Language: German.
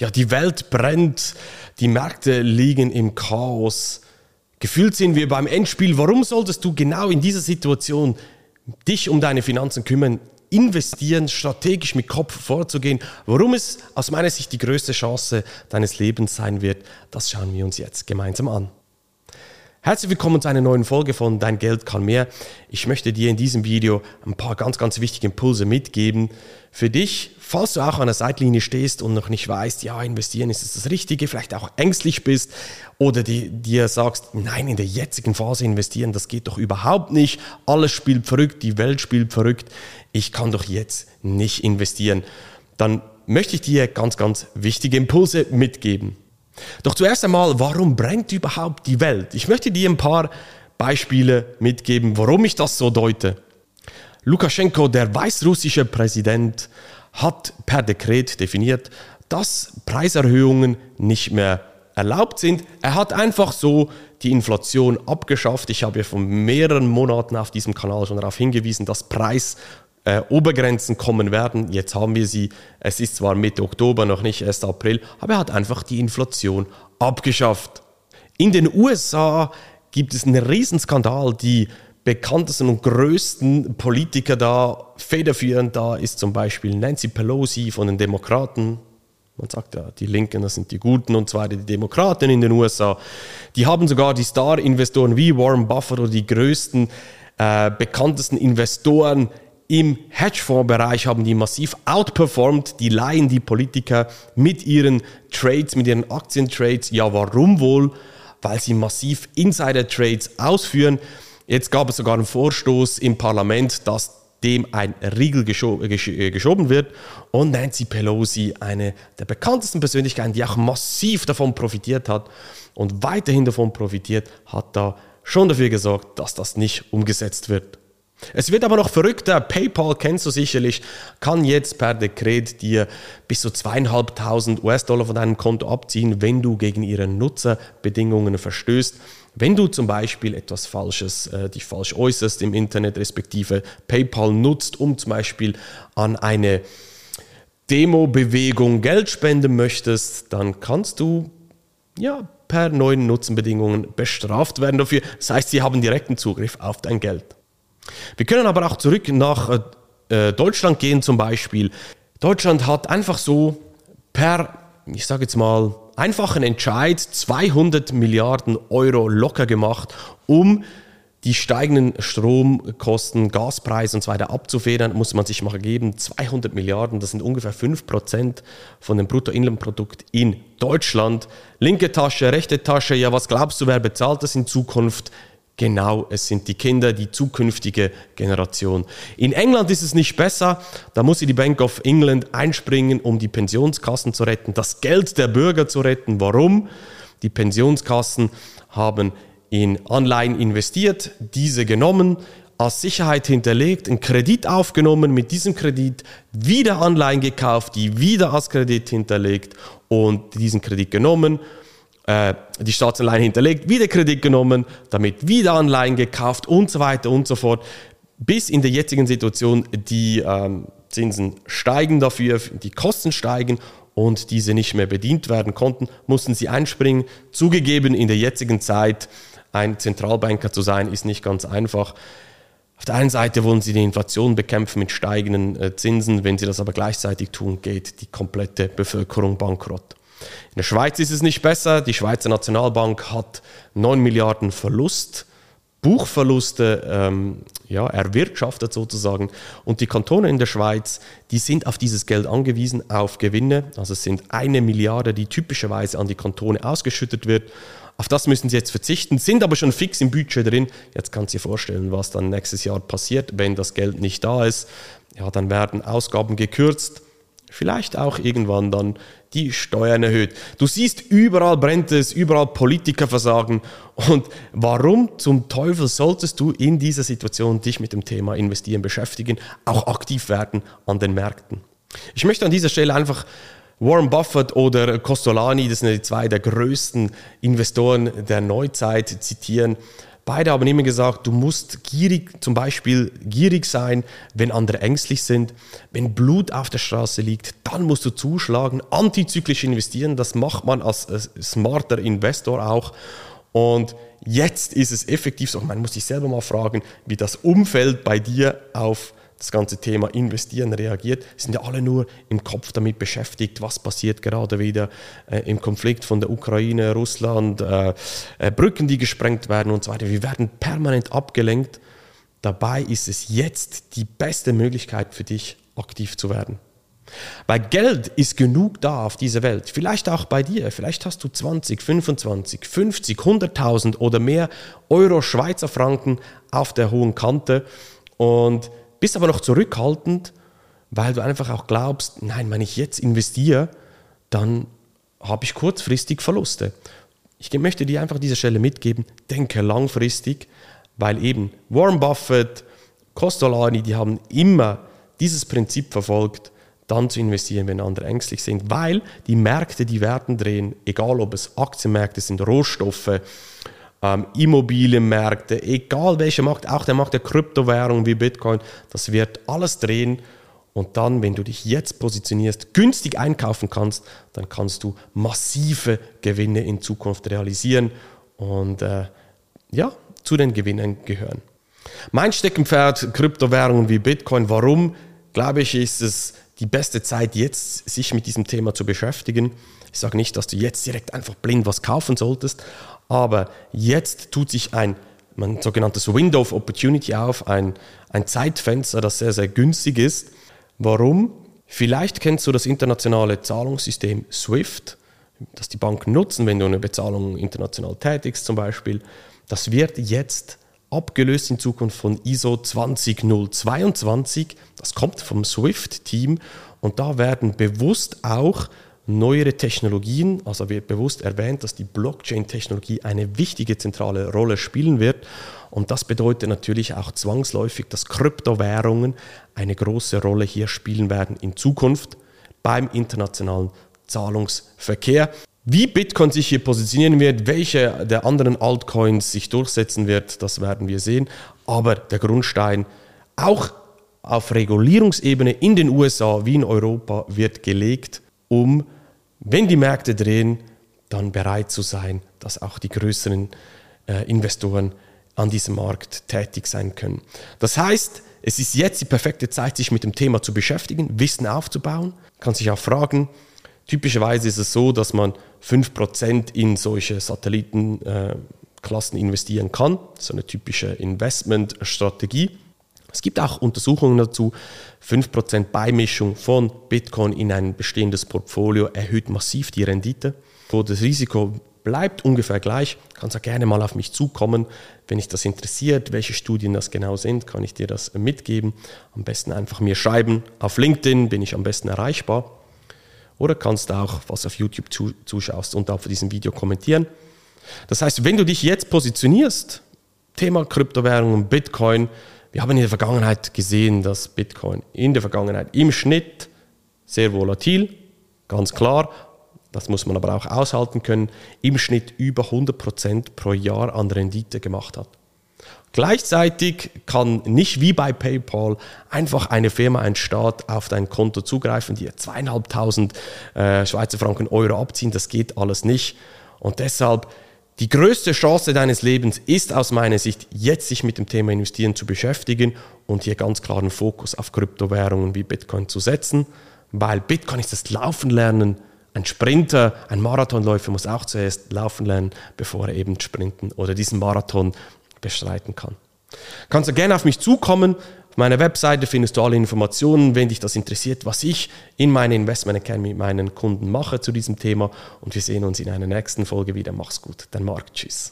Ja, die Welt brennt, die Märkte liegen im Chaos. Gefühlt sind wir beim Endspiel. Warum solltest du genau in dieser Situation dich um deine Finanzen kümmern, investieren, strategisch mit Kopf vorzugehen? Warum es aus meiner Sicht die größte Chance deines Lebens sein wird, das schauen wir uns jetzt gemeinsam an. Herzlich willkommen zu einer neuen Folge von Dein Geld kann mehr. Ich möchte dir in diesem Video ein paar ganz, ganz wichtige Impulse mitgeben für dich, falls du auch an der Seitlinie stehst und noch nicht weißt, ja, investieren ist das Richtige, vielleicht auch ängstlich bist oder dir sagst, nein, in der jetzigen Phase investieren, das geht doch überhaupt nicht. Alles spielt verrückt, die Welt spielt verrückt. Ich kann doch jetzt nicht investieren. Dann möchte ich dir ganz, ganz wichtige Impulse mitgeben. Doch zuerst einmal, warum brennt überhaupt die Welt? Ich möchte dir ein paar Beispiele mitgeben, warum ich das so deute. Lukaschenko, der weißrussische Präsident, hat per Dekret definiert, dass Preiserhöhungen nicht mehr erlaubt sind. Er hat einfach so die Inflation abgeschafft. Ich habe ja von mehreren Monaten auf diesem Kanal schon darauf hingewiesen, dass Preis äh, Obergrenzen kommen werden. Jetzt haben wir sie. Es ist zwar Mitte Oktober, noch nicht erst April, aber er hat einfach die Inflation abgeschafft. In den USA gibt es einen Riesenskandal. Die bekanntesten und größten Politiker da, federführend da ist zum Beispiel Nancy Pelosi von den Demokraten. Man sagt ja, die Linken, das sind die Guten und zwar die Demokraten in den USA. Die haben sogar die Star-Investoren wie Warren Buffett oder die größten, äh, bekanntesten Investoren im Hedgefonds-Bereich haben die massiv outperformed. Die leihen die Politiker mit ihren Trades, mit ihren Aktientrades. Ja, warum wohl? Weil sie massiv Insider-Trades ausführen. Jetzt gab es sogar einen Vorstoß im Parlament, dass dem ein Riegel geschob, äh, geschoben wird. Und Nancy Pelosi, eine der bekanntesten Persönlichkeiten, die auch massiv davon profitiert hat und weiterhin davon profitiert, hat da schon dafür gesorgt, dass das nicht umgesetzt wird. Es wird aber noch verrückter. PayPal kennst du sicherlich, kann jetzt per Dekret dir bis zu zweieinhalbtausend US-Dollar von deinem Konto abziehen, wenn du gegen ihre Nutzerbedingungen verstößt. Wenn du zum Beispiel etwas Falsches, äh, dich falsch äußerst im Internet, respektive PayPal nutzt, um zum Beispiel an eine Demo-Bewegung Geld spenden möchtest, dann kannst du ja per neuen Nutzenbedingungen bestraft werden dafür. Das heißt, sie haben direkten Zugriff auf dein Geld. Wir können aber auch zurück nach äh, Deutschland gehen zum Beispiel. Deutschland hat einfach so per, ich sage jetzt mal, einfachen Entscheid 200 Milliarden Euro locker gemacht, um die steigenden Stromkosten, Gaspreise und so weiter abzufedern, muss man sich mal geben, 200 Milliarden, das sind ungefähr 5% von dem Bruttoinlandprodukt in Deutschland. Linke Tasche, rechte Tasche, ja, was glaubst du, wer bezahlt das in Zukunft? Genau, es sind die Kinder, die zukünftige Generation. In England ist es nicht besser. Da muss die Bank of England einspringen, um die Pensionskassen zu retten, das Geld der Bürger zu retten. Warum? Die Pensionskassen haben in Anleihen investiert, diese genommen, als Sicherheit hinterlegt, einen Kredit aufgenommen, mit diesem Kredit wieder Anleihen gekauft, die wieder als Kredit hinterlegt und diesen Kredit genommen äh, die Staatsanleihen hinterlegt, wieder Kredit genommen, damit wieder Anleihen gekauft und so weiter und so fort. Bis in der jetzigen Situation die ähm, Zinsen steigen dafür, die Kosten steigen und diese nicht mehr bedient werden konnten, mussten sie einspringen. Zugegeben, in der jetzigen Zeit ein Zentralbanker zu sein, ist nicht ganz einfach. Auf der einen Seite wollen sie die Inflation bekämpfen mit steigenden äh, Zinsen, wenn sie das aber gleichzeitig tun, geht die komplette Bevölkerung bankrott. In der Schweiz ist es nicht besser. Die Schweizer Nationalbank hat 9 Milliarden Verlust, Buchverluste ähm, ja, erwirtschaftet sozusagen. Und die Kantone in der Schweiz, die sind auf dieses Geld angewiesen, auf Gewinne. Also es sind eine Milliarde, die typischerweise an die Kantone ausgeschüttet wird. Auf das müssen sie jetzt verzichten, sind aber schon fix im Budget drin. Jetzt kannst du dir vorstellen, was dann nächstes Jahr passiert, wenn das Geld nicht da ist. Ja, dann werden Ausgaben gekürzt vielleicht auch irgendwann dann die Steuern erhöht. Du siehst, überall brennt es, überall Politiker versagen. Und warum zum Teufel solltest du in dieser Situation dich mit dem Thema Investieren beschäftigen, auch aktiv werden an den Märkten? Ich möchte an dieser Stelle einfach Warren Buffett oder Costolani, das sind die zwei der größten Investoren der Neuzeit, zitieren. Beide haben immer gesagt, du musst gierig, zum Beispiel gierig sein, wenn andere ängstlich sind. Wenn Blut auf der Straße liegt, dann musst du zuschlagen, antizyklisch investieren. Das macht man als smarter Investor auch. Und jetzt ist es effektiv so, man muss sich selber mal fragen, wie das Umfeld bei dir auf das ganze Thema Investieren reagiert, sind ja alle nur im Kopf damit beschäftigt, was passiert gerade wieder äh, im Konflikt von der Ukraine, Russland, äh, äh, Brücken, die gesprengt werden und so weiter. Wir werden permanent abgelenkt. Dabei ist es jetzt die beste Möglichkeit für dich, aktiv zu werden. Weil Geld ist genug da auf dieser Welt. Vielleicht auch bei dir. Vielleicht hast du 20, 25, 50, 100.000 oder mehr Euro, Schweizer Franken auf der hohen Kante und bist aber noch zurückhaltend, weil du einfach auch glaubst, nein, wenn ich jetzt investiere, dann habe ich kurzfristig Verluste. Ich möchte dir einfach an dieser Stelle mitgeben, denke langfristig, weil eben Warren Buffett, Costolani, die haben immer dieses Prinzip verfolgt, dann zu investieren, wenn andere ängstlich sind, weil die Märkte, die werden drehen, egal ob es Aktienmärkte sind, Rohstoffe, ähm, Immobilienmärkte, egal welcher Markt, auch der Markt der Kryptowährungen wie Bitcoin, das wird alles drehen. Und dann, wenn du dich jetzt positionierst, günstig einkaufen kannst, dann kannst du massive Gewinne in Zukunft realisieren und äh, ja, zu den Gewinnen gehören. Mein Steckenpferd, Kryptowährungen wie Bitcoin, warum, glaube ich, ist es die beste Zeit, jetzt sich mit diesem Thema zu beschäftigen. Ich sage nicht, dass du jetzt direkt einfach blind was kaufen solltest, aber jetzt tut sich ein, ein sogenanntes Window of Opportunity auf, ein, ein Zeitfenster, das sehr, sehr günstig ist. Warum? Vielleicht kennst du das internationale Zahlungssystem SWIFT, das die Banken nutzen, wenn du eine Bezahlung international tätigst zum Beispiel. Das wird jetzt abgelöst in Zukunft von ISO 20022. Das kommt vom SWIFT-Team und da werden bewusst auch neuere Technologien, also wird bewusst erwähnt, dass die Blockchain-Technologie eine wichtige zentrale Rolle spielen wird. Und das bedeutet natürlich auch zwangsläufig, dass Kryptowährungen eine große Rolle hier spielen werden in Zukunft beim internationalen Zahlungsverkehr. Wie Bitcoin sich hier positionieren wird, welche der anderen Altcoins sich durchsetzen wird, das werden wir sehen. Aber der Grundstein auch auf Regulierungsebene in den USA wie in Europa wird gelegt, um wenn die Märkte drehen, dann bereit zu sein, dass auch die größeren äh, Investoren an diesem Markt tätig sein können. Das heißt, es ist jetzt die perfekte Zeit, sich mit dem Thema zu beschäftigen, Wissen aufzubauen. Kann sich auch fragen, typischerweise ist es so, dass man 5% in solche Satellitenklassen äh, investieren kann. Ist eine typische Investmentstrategie. Es gibt auch Untersuchungen dazu, 5% Beimischung von Bitcoin in ein bestehendes Portfolio erhöht massiv die Rendite. Wo das Risiko bleibt ungefähr gleich, kannst du gerne mal auf mich zukommen. Wenn dich das interessiert, welche Studien das genau sind, kann ich dir das mitgeben. Am besten einfach mir schreiben. Auf LinkedIn bin ich am besten erreichbar. Oder kannst du auch, was auf YouTube zuschaust, und auf diesem Video kommentieren. Das heißt, wenn du dich jetzt positionierst, Thema Kryptowährungen, Bitcoin, wir haben in der Vergangenheit gesehen, dass Bitcoin in der Vergangenheit im Schnitt sehr volatil, ganz klar, das muss man aber auch aushalten können, im Schnitt über 100% pro Jahr an Rendite gemacht hat. Gleichzeitig kann nicht wie bei PayPal einfach eine Firma, ein Staat auf dein Konto zugreifen, die zweieinhalbtausend äh, Schweizer Franken Euro abziehen. Das geht alles nicht. Und deshalb die größte Chance deines Lebens ist aus meiner Sicht, jetzt sich mit dem Thema Investieren zu beschäftigen und hier ganz klaren Fokus auf Kryptowährungen wie Bitcoin zu setzen, weil Bitcoin ist das Laufen lernen. Ein Sprinter, ein Marathonläufer muss auch zuerst laufen lernen, bevor er eben sprinten oder diesen Marathon bestreiten kann. Kannst du gerne auf mich zukommen. Auf meiner Webseite findest du alle Informationen, wenn dich das interessiert, was ich in meiner Investment Academy mit meinen Kunden mache zu diesem Thema. Und wir sehen uns in einer nächsten Folge wieder. Mach's gut, dein Marc. Tschüss.